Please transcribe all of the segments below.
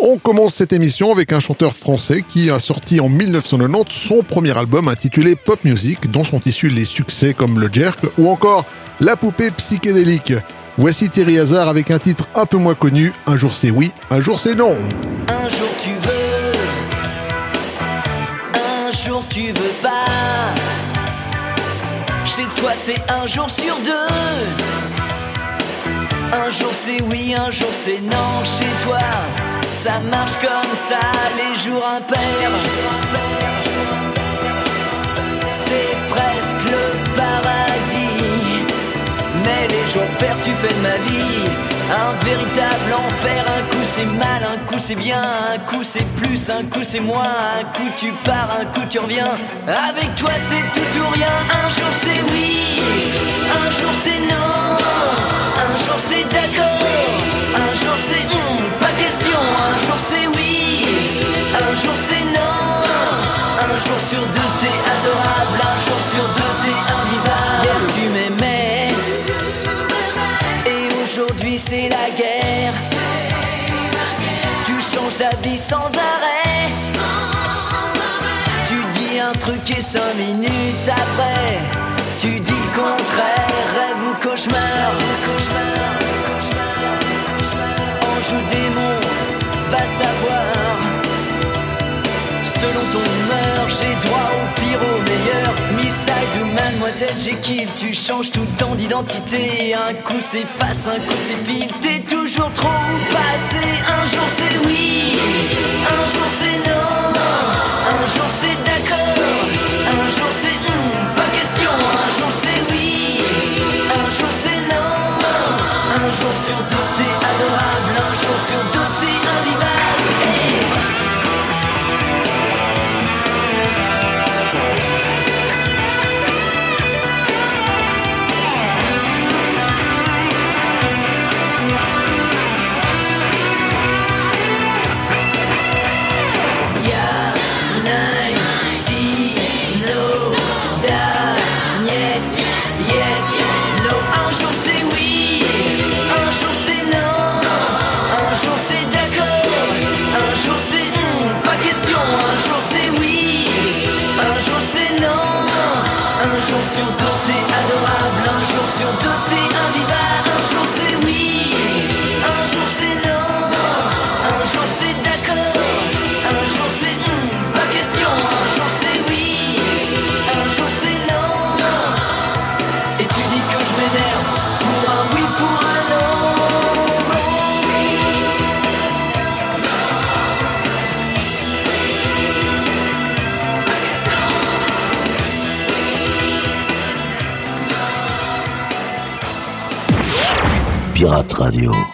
On commence cette émission avec un chanteur français qui a sorti en 1990 son premier album intitulé Pop Music, dont sont issus les succès comme Le Jerk ou encore La poupée psychédélique. Voici Thierry Hazard avec un titre un peu moins connu, Un jour c'est oui, un jour c'est non. Un jour tu veux, un jour tu veux pas. Chez toi c'est un jour sur deux. Un jour c'est oui, un jour c'est non. Chez toi, ça marche comme ça, les jours impairs. C'est presque le paradis. Mais les jours pairs, tu fais de ma vie un véritable enfer. Un coup c'est mal, un coup c'est bien, un coup c'est plus, un coup c'est moins. Un coup tu pars, un coup tu reviens. Avec toi c'est tout ou rien. Un jour c'est oui, un jour c'est non. Un jour c'est d'accord, un jour c'est question. Un jour c'est oui, un jour c'est non. Un jour sur deux t'es adorable, un jour sur deux t'es invivable. Hier tu m'aimais, et aujourd'hui c'est la guerre. Tu changes d'avis sans arrêt. Tu dis un truc et cinq minutes après, J'ai droit au pire, au meilleur. Miss ou Mademoiselle Jekyll, tu changes tout le temps d'identité. Un coup c'est face, un coup c'est pile. T'es toujours trop passé. Un jour c'est oui, un jour c'est non. Un jour c'est Pirate Radio.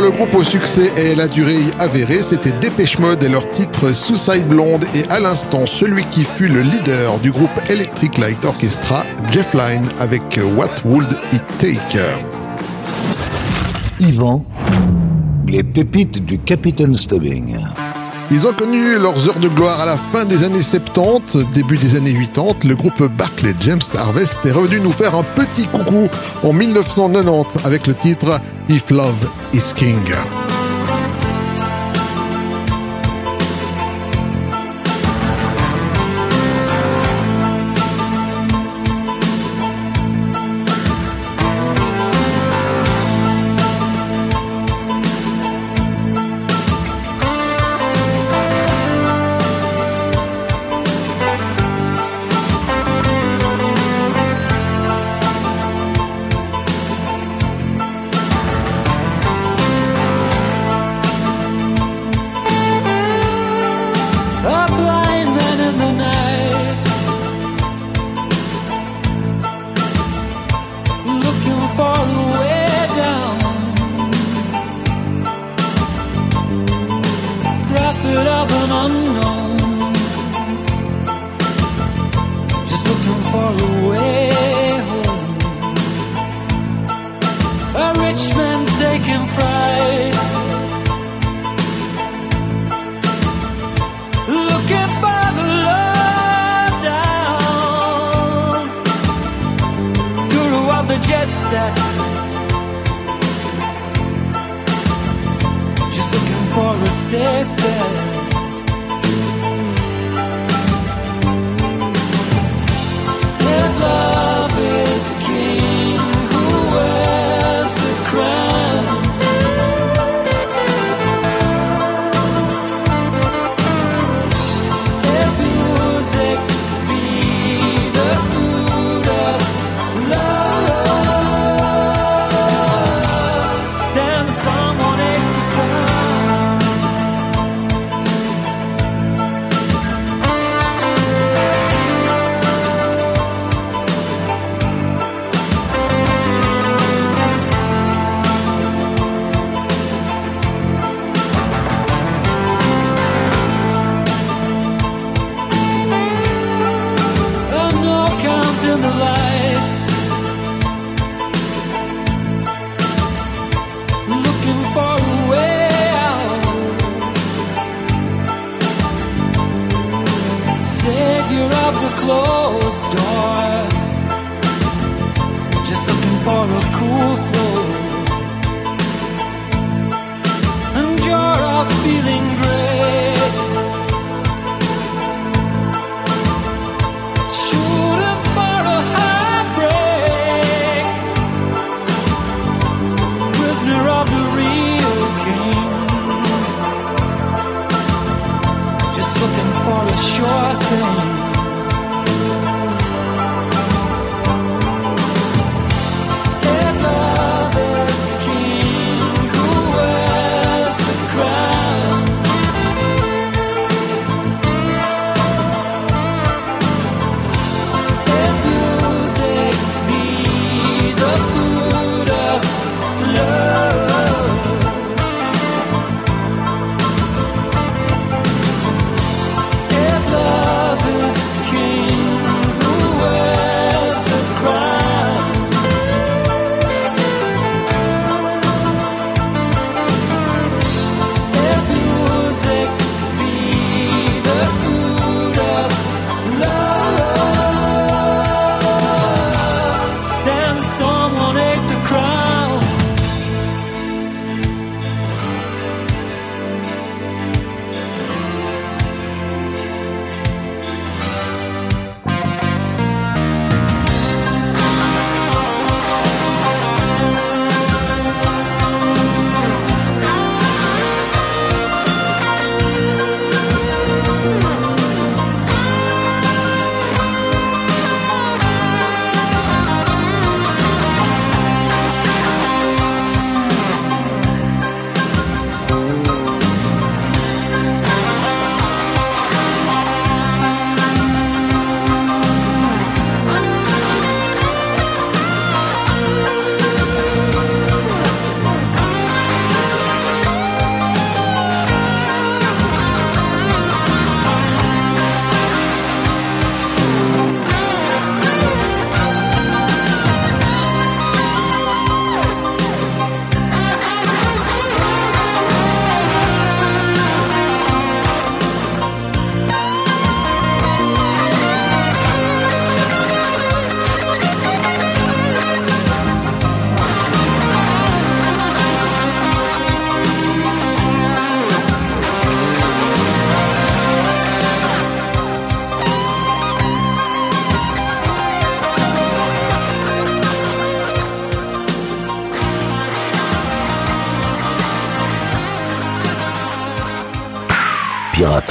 Le groupe au succès et la durée avérée, c'était Dépêche Mode et leur titre Suicide Blonde et à l'instant celui qui fut le leader du groupe Electric Light Orchestra, Jeff Lynne avec What Would It Take? Yvan, les pépites du Capitaine Stubbing. Ils ont connu leurs heures de gloire à la fin des années 70, début des années 80. Le groupe Barclay James Harvest est revenu nous faire un petit coucou en 1990 avec le titre If Love is King. safe.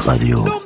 Radio.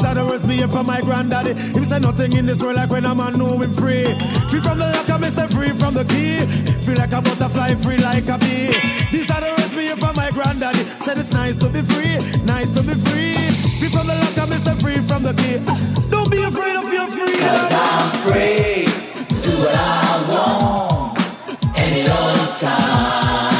These are the words me hear from my granddaddy. He said nothing in this world like when a man know him free. Free from the lock, I'm say free from the key. Free like a butterfly, free like a bee. These are the words me hear from my granddaddy. Said it's nice to be free, nice to be free. Free from the lock, I'm say free from the key. Don't be afraid of your freedom. Cause I'm free do what I want any old time.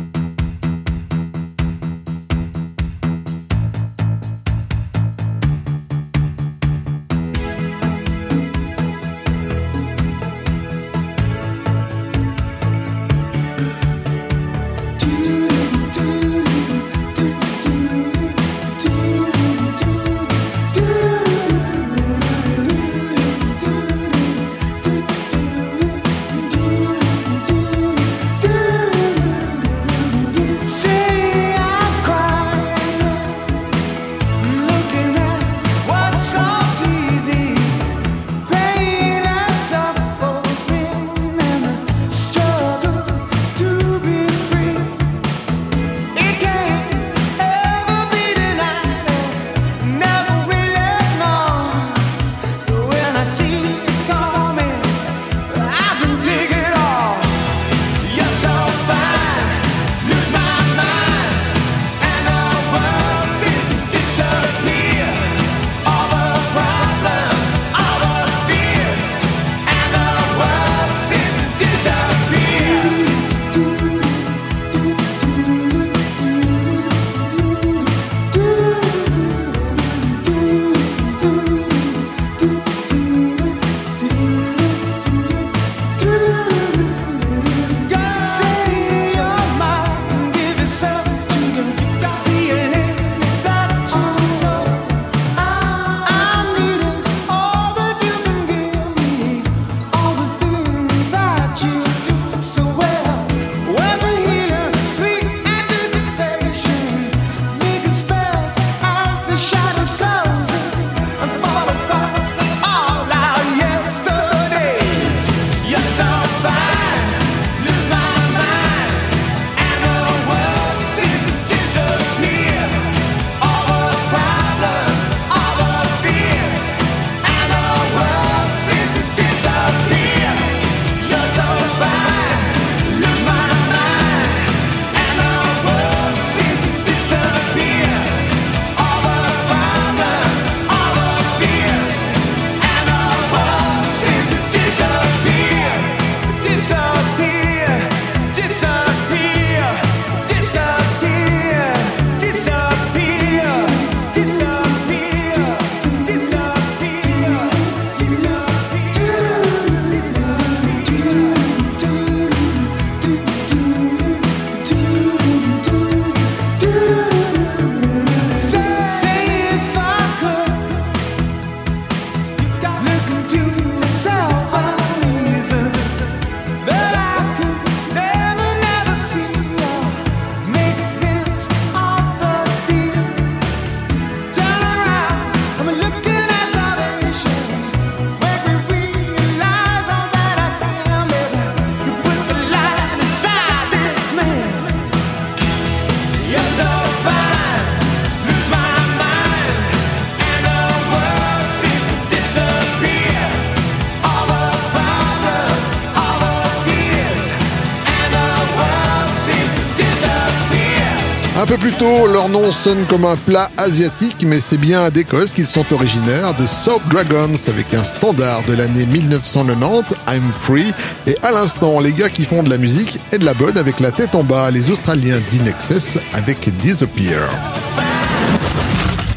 peu plus tôt, leur nom sonne comme un plat asiatique, mais c'est bien à d'Écosse qu'ils sont originaires, de Soap Dragons, avec un standard de l'année 1990, I'm Free, et à l'instant, les gars qui font de la musique et de la bonne avec la tête en bas, les Australiens d'Inexcess avec Disappear.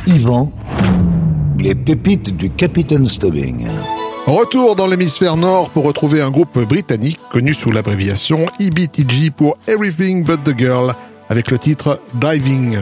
Yvan, les pépites du Capitaine Stubbing. Retour dans l'hémisphère nord pour retrouver un groupe britannique connu sous l'abréviation EBTG pour Everything But The Girl avec le titre Diving.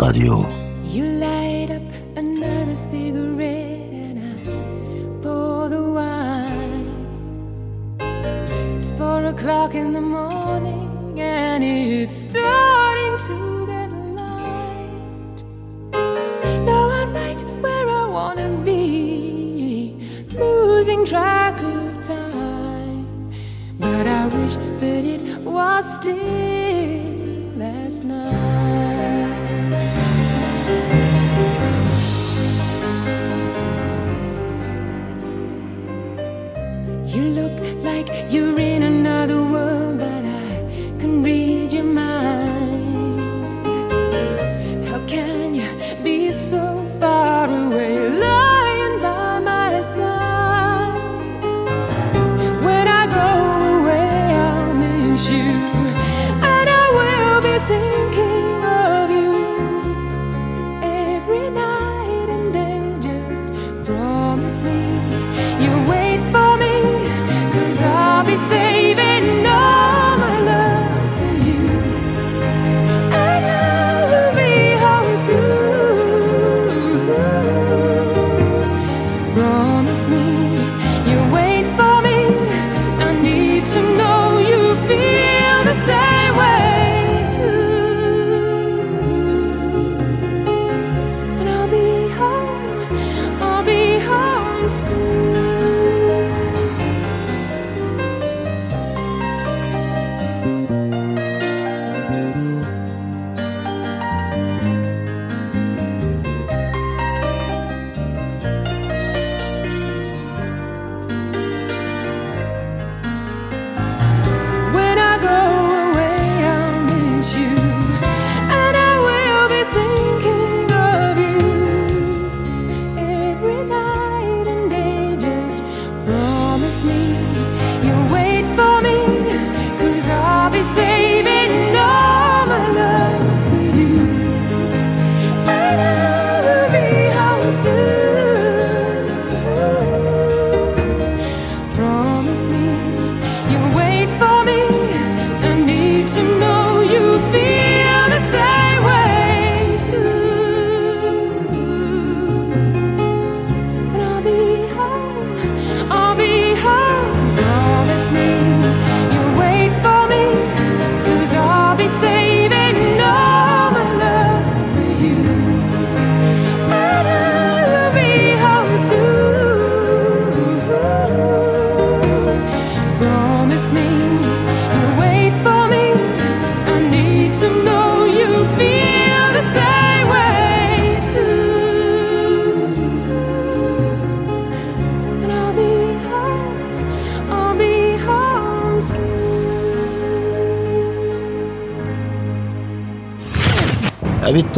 Radio.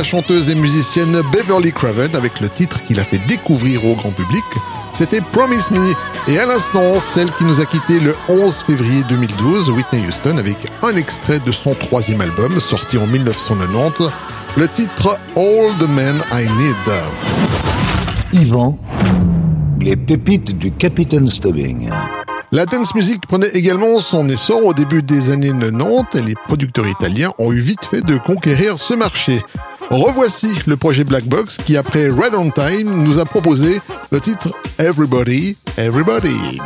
La chanteuse et musicienne Beverly Craven avec le titre qu'il a fait découvrir au grand public, c'était Promise Me. Et à l'instant, celle qui nous a quitté le 11 février 2012, Whitney Houston, avec un extrait de son troisième album sorti en 1990, le titre All the Men I Need. Yvan, les pépites du capitaine Stubbing. La dance music prenait également son essor au début des années 90 et les producteurs italiens ont eu vite fait de conquérir ce marché. Revoici le projet Black Box qui, après Red on Time, nous a proposé le titre Everybody, Everybody.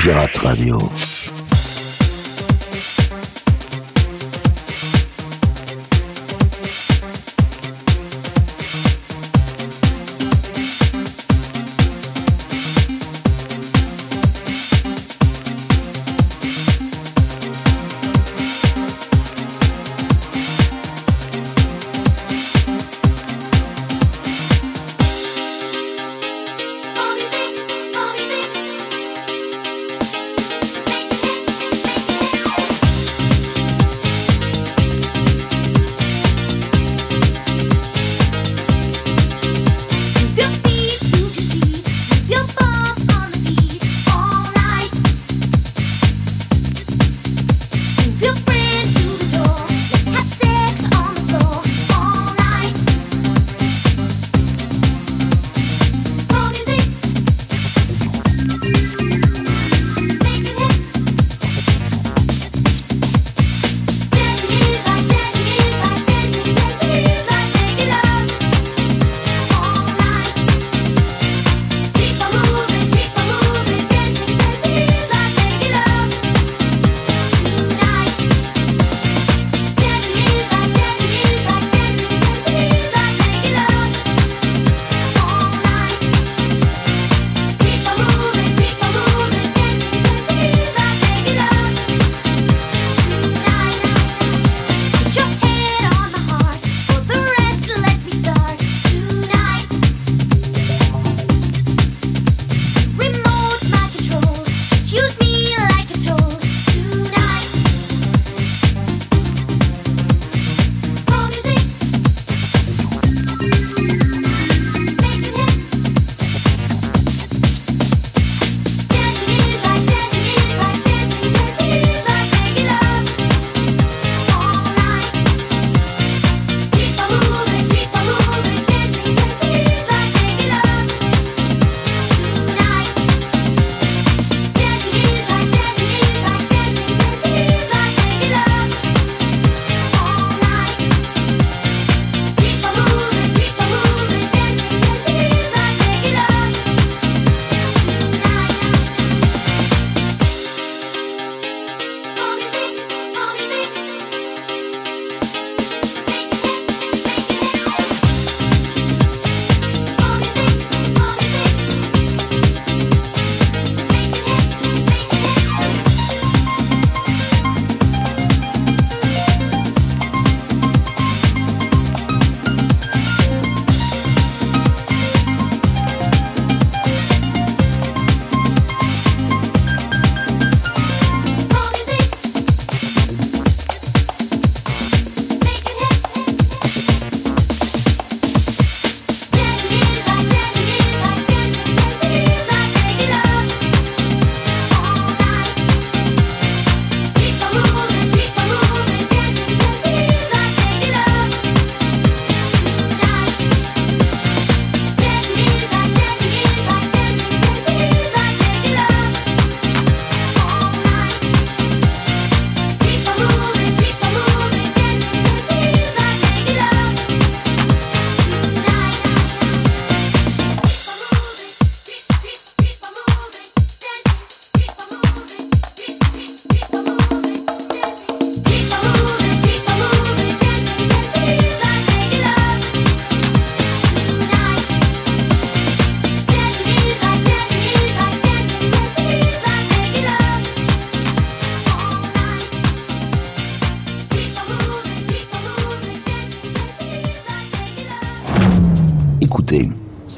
Pirate Radio.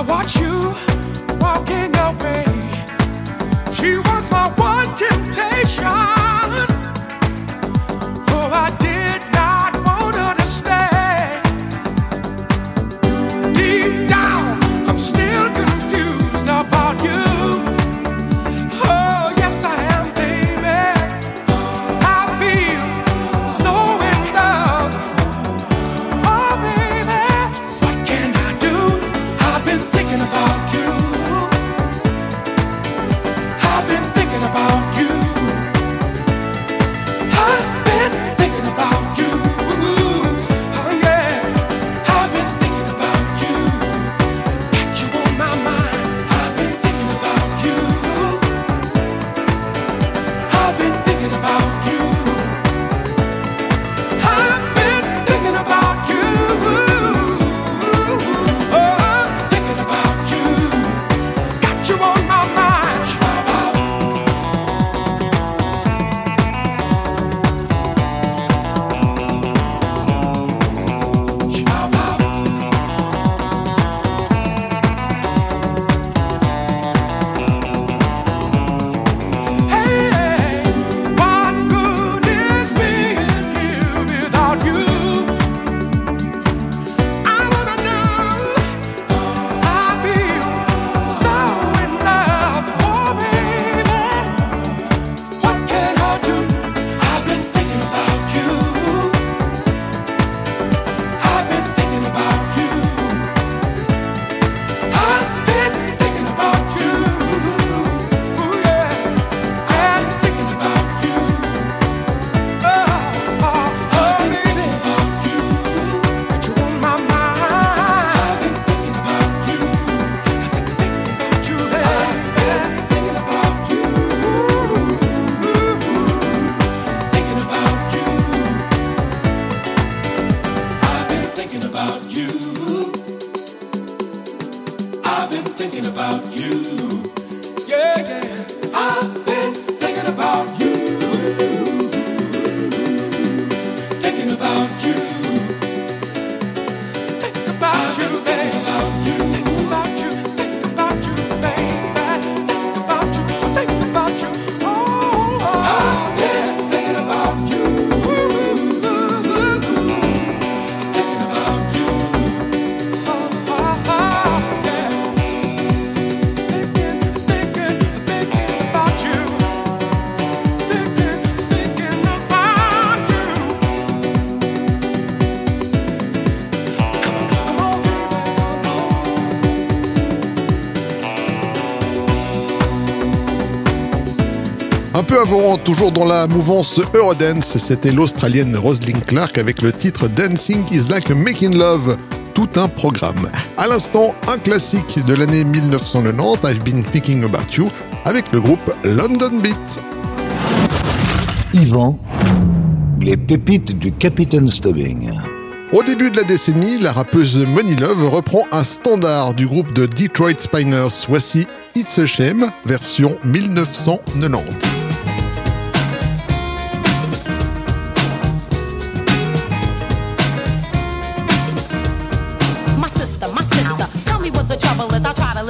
I watch you walking. Peu avant, toujours dans la mouvance Eurodance, c'était l'Australienne Rosalind Clark avec le titre Dancing is like making love. Tout un programme. À l'instant, un classique de l'année 1990, I've been thinking about you, avec le groupe London Beat. Yvan, les pépites du Capitaine Stubbing. Au début de la décennie, la rappeuse Money Love reprend un standard du groupe de Detroit Spiners. Voici It's a Shame, version 1990.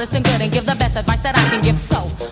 Listen good and give the best advice that I can give. So,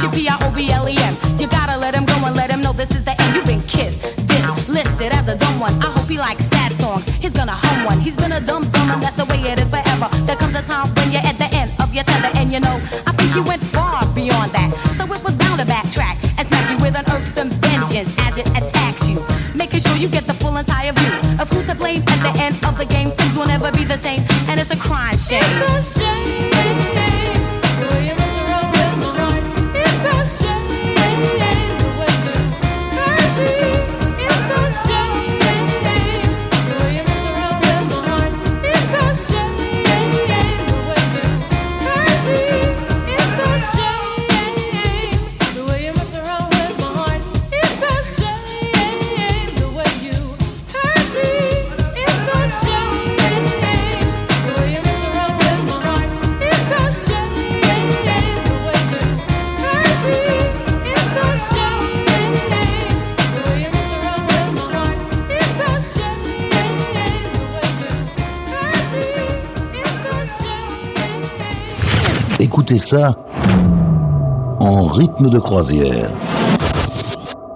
H U P R O B L E M. You gotta let him go and let him know this is the end. You've been kissed, dissed, listed as a dumb one. I hope he likes sad songs. He's gonna hum one. He's been a dumb dumb, and that's the way it is forever. There comes a time when you're at the end of your tether, and you know I think you went far beyond that. So it was bound to backtrack and smack you with an irksome vengeance as it attacks you, making sure you get the full entire view of who's to blame at the end of the game. Things will never be the same, and it's a crying shame. It's a shame. Ça en rythme de croisière.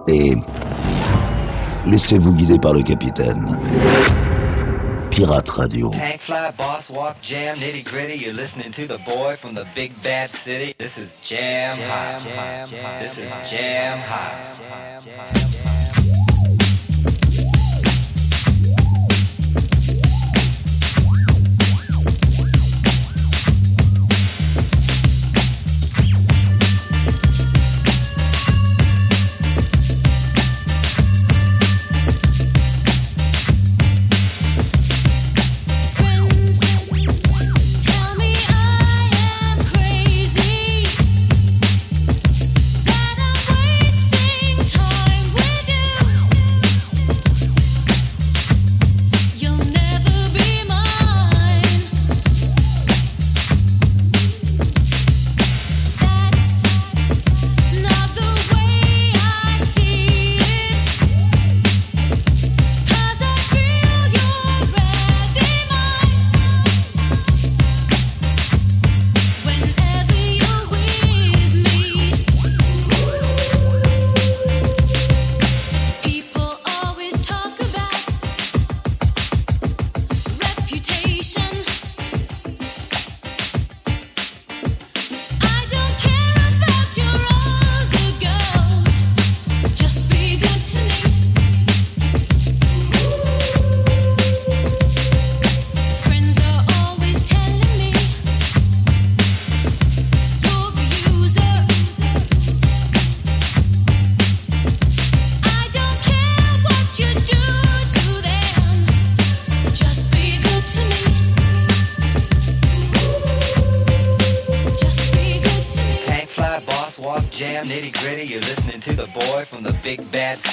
Et laissez-vous guider par le capitaine. Pirate Radio. Tank fly, boss walk, jam, nitty gritty. You're listening to the boy from the big bad city. This is jam hot. This is jam hot.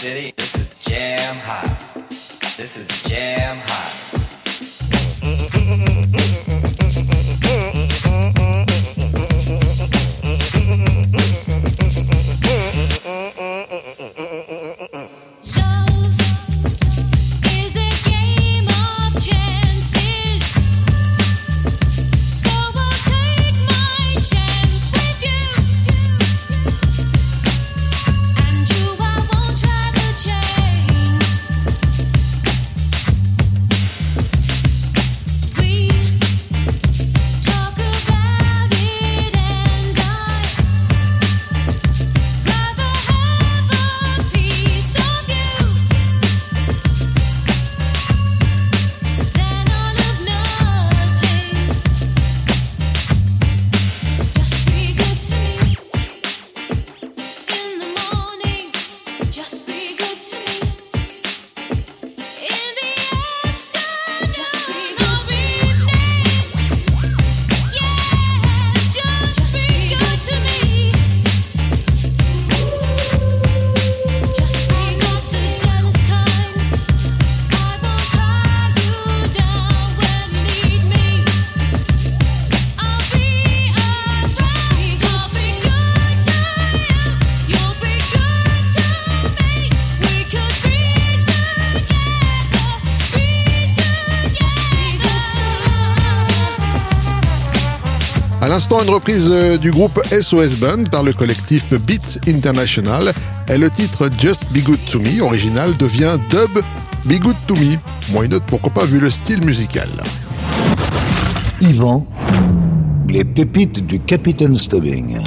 Bad city. L'instant, une reprise euh, du groupe SOS Band par le collectif Beats International. Et le titre Just Be Good to Me, original, devient Dub Be Good to Me. Moins une note, pourquoi pas, vu le style musical. Yvan, les pépites du Capitaine Stubbing.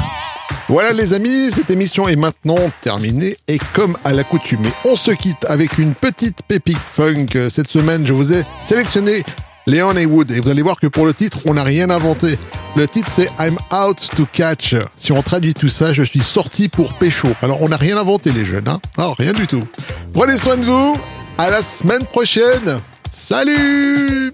Voilà les amis, cette émission est maintenant terminée et comme à l'accoutumée, on se quitte avec une petite pépite funk. Cette semaine, je vous ai sélectionné Leon Haywood et vous allez voir que pour le titre, on n'a rien inventé. Le titre c'est I'm Out to Catch. Si on traduit tout ça, je suis sorti pour pécho. Alors on n'a rien inventé les jeunes, hein Non, rien du tout. Prenez soin de vous, à la semaine prochaine. Salut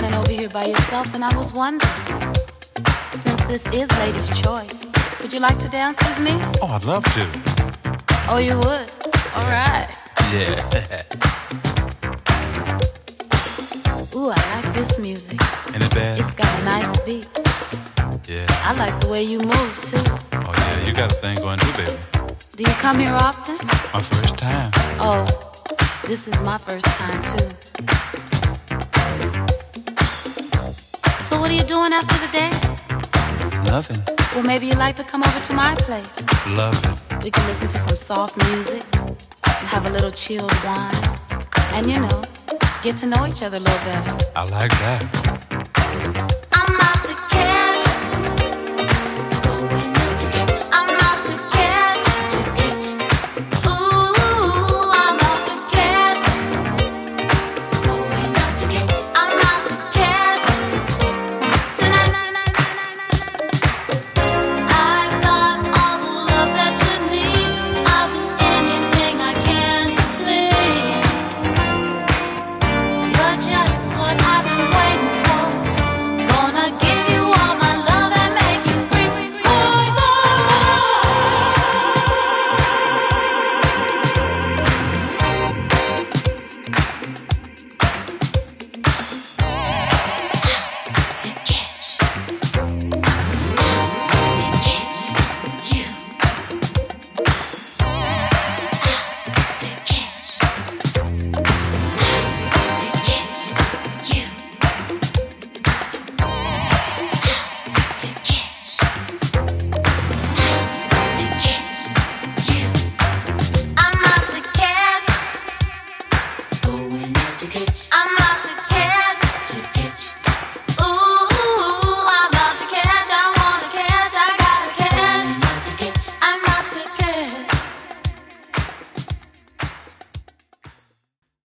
standing over here by yourself, and I was wondering, since this is Lady's choice, would you like to dance with me? Oh, I'd love to. Oh, you would? All right. Yeah. Ooh, I like this music. Ain't it bad? It's got a nice beat. Yeah. I like the way you move too. Oh, yeah, you got a thing going too, baby. Do you come here often? My first time. Oh, this is my first time too. So what are you doing after the dance? Nothing. Well, maybe you'd like to come over to my place. Love it. We can listen to some soft music, have a little chilled wine, and you know, get to know each other a little better. I like that.